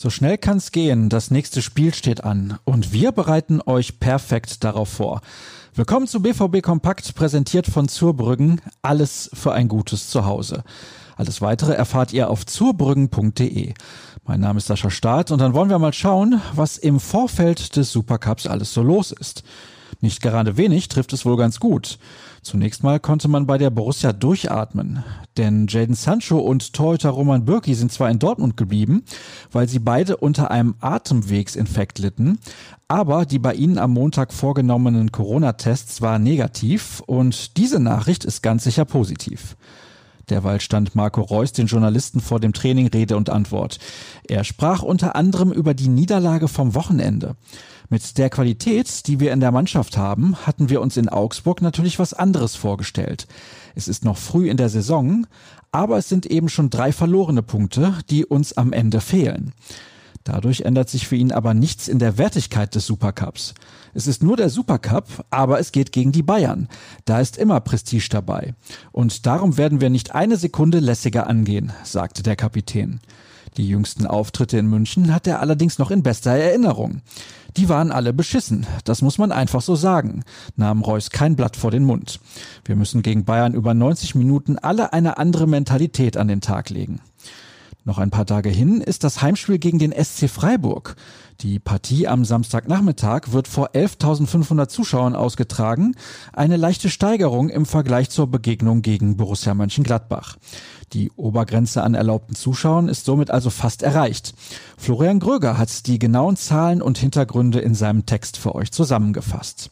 So schnell kann's gehen, das nächste Spiel steht an und wir bereiten euch perfekt darauf vor. Willkommen zu BVB Kompakt, präsentiert von Zurbrüggen, alles für ein gutes Zuhause. Alles weitere erfahrt ihr auf zurbrüggen.de. Mein Name ist Sascha Staat und dann wollen wir mal schauen, was im Vorfeld des Supercups alles so los ist. Nicht gerade wenig trifft es wohl ganz gut. Zunächst mal konnte man bei der Borussia durchatmen, denn Jaden Sancho und Torhüter Roman Bürki sind zwar in Dortmund geblieben, weil sie beide unter einem Atemwegsinfekt litten, aber die bei ihnen am Montag vorgenommenen Corona-Tests waren negativ und diese Nachricht ist ganz sicher positiv. Derweil stand Marco Reus den Journalisten vor dem Training Rede und Antwort. Er sprach unter anderem über die Niederlage vom Wochenende. Mit der Qualität, die wir in der Mannschaft haben, hatten wir uns in Augsburg natürlich was anderes vorgestellt. Es ist noch früh in der Saison, aber es sind eben schon drei verlorene Punkte, die uns am Ende fehlen. Dadurch ändert sich für ihn aber nichts in der Wertigkeit des Supercups. Es ist nur der Supercup, aber es geht gegen die Bayern. Da ist immer Prestige dabei. Und darum werden wir nicht eine Sekunde lässiger angehen, sagte der Kapitän. Die jüngsten Auftritte in München hat er allerdings noch in bester Erinnerung. Die waren alle beschissen, das muss man einfach so sagen, nahm Reus kein Blatt vor den Mund. Wir müssen gegen Bayern über 90 Minuten alle eine andere Mentalität an den Tag legen. Noch ein paar Tage hin ist das Heimspiel gegen den SC Freiburg. Die Partie am Samstagnachmittag wird vor 11.500 Zuschauern ausgetragen, eine leichte Steigerung im Vergleich zur Begegnung gegen Borussia Mönchengladbach. Die Obergrenze an erlaubten Zuschauern ist somit also fast erreicht. Florian Gröger hat die genauen Zahlen und Hintergründe in seinem Text für euch zusammengefasst.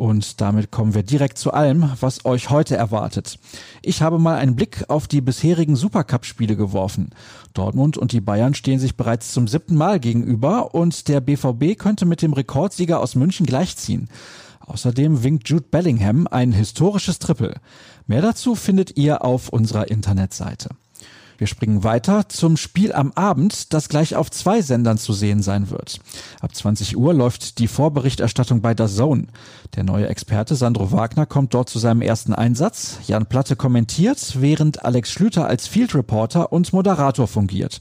Und damit kommen wir direkt zu allem, was euch heute erwartet. Ich habe mal einen Blick auf die bisherigen Supercup-Spiele geworfen. Dortmund und die Bayern stehen sich bereits zum siebten Mal gegenüber und der BVB könnte mit dem Rekordsieger aus München gleichziehen. Außerdem winkt Jude Bellingham ein historisches Triple. Mehr dazu findet ihr auf unserer Internetseite. Wir springen weiter zum Spiel am Abend, das gleich auf zwei Sendern zu sehen sein wird. Ab 20 Uhr läuft die Vorberichterstattung bei der Zone. Der neue Experte Sandro Wagner kommt dort zu seinem ersten Einsatz. Jan Platte kommentiert, während Alex Schlüter als Field Reporter und Moderator fungiert.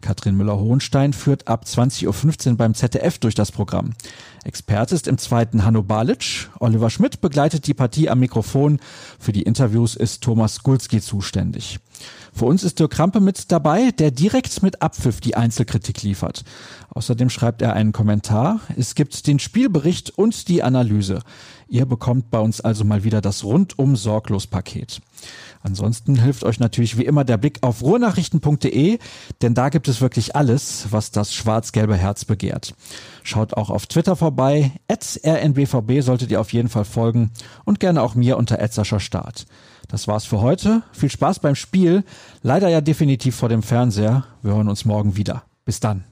Katrin Müller-Hohenstein führt ab 20.15 Uhr beim ZDF durch das Programm. Experte ist im zweiten Hanno Balic. Oliver Schmidt begleitet die Partie am Mikrofon. Für die Interviews ist Thomas Gulski zuständig. Für uns ist Dirk Krampe mit dabei, der direkt mit Abpfiff die Einzelkritik liefert. Außerdem schreibt er einen Kommentar. Es gibt den Spielbericht und die Analyse. Ihr bekommt bei uns also mal wieder das rundum sorglos Paket. Ansonsten hilft euch natürlich wie immer der Blick auf ruhrnachrichten.de, denn da gibt es wirklich alles, was das schwarz-gelbe Herz begehrt. Schaut auch auf Twitter vorbei, rnbvb solltet ihr auf jeden Fall folgen und gerne auch mir unter Start. Das war's für heute. Viel Spaß beim Spiel. Leider ja definitiv vor dem Fernseher. Wir hören uns morgen wieder. Bis dann.